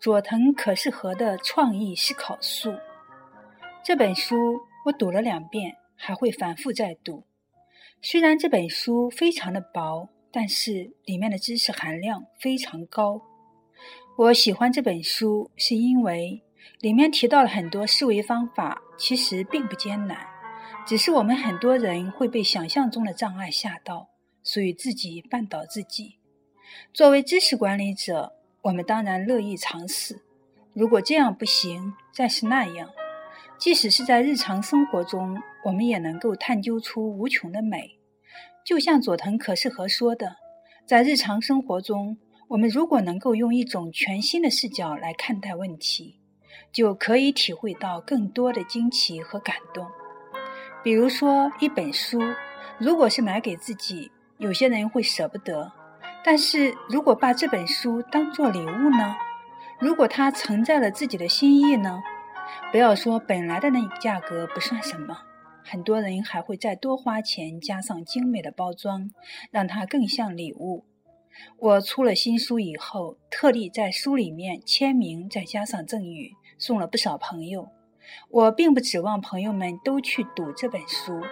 佐藤可士和的创意思考术。这本书我读了两遍，还会反复再读。虽然这本书非常的薄，但是里面的知识含量非常高。我喜欢这本书，是因为里面提到了很多思维方法，其实并不艰难，只是我们很多人会被想象中的障碍吓到，所以自己绊倒自己。作为知识管理者，我们当然乐意尝试。如果这样不行，再是那样。即使是在日常生活中，我们也能够探究出无穷的美。就像佐藤可士和说的，在日常生活中，我们如果能够用一种全新的视角来看待问题，就可以体会到更多的惊奇和感动。比如说，一本书，如果是买给自己，有些人会舍不得；但是如果把这本书当做礼物呢？如果它承载了自己的心意呢？不要说本来的那个价格不算什么，很多人还会再多花钱，加上精美的包装，让它更像礼物。我出了新书以后，特地在书里面签名，再加上赠语，送了不少朋友。我并不指望朋友们都去读这本书，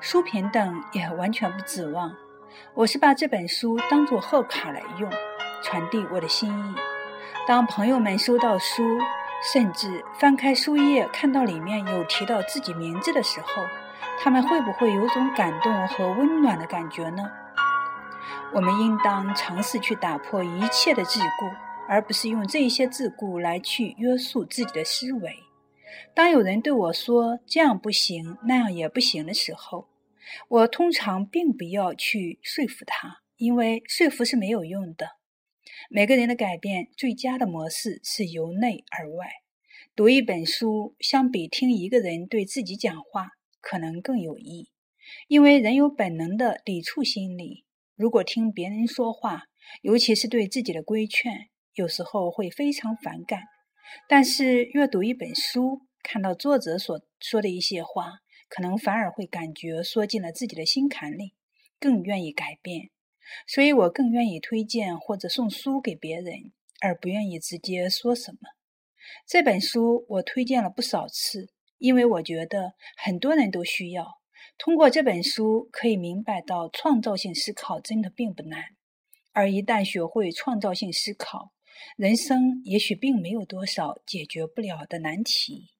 书评等也完全不指望。我是把这本书当做贺卡来用，传递我的心意。当朋友们收到书，甚至翻开书页，看到里面有提到自己名字的时候，他们会不会有种感动和温暖的感觉呢？我们应当尝试去打破一切的桎梏，而不是用这些桎梏来去约束自己的思维。当有人对我说这样不行，那样也不行的时候，我通常并不要去说服他，因为说服是没有用的。每个人的改变最佳的模式是由内而外。读一本书，相比听一个人对自己讲话，可能更有益，因为人有本能的抵触心理。如果听别人说话，尤其是对自己的规劝，有时候会非常反感。但是阅读一本书，看到作者所说的一些话，可能反而会感觉说进了自己的心坎里，更愿意改变。所以我更愿意推荐或者送书给别人，而不愿意直接说什么。这本书我推荐了不少次，因为我觉得很多人都需要通过这本书可以明白到创造性思考真的并不难，而一旦学会创造性思考，人生也许并没有多少解决不了的难题。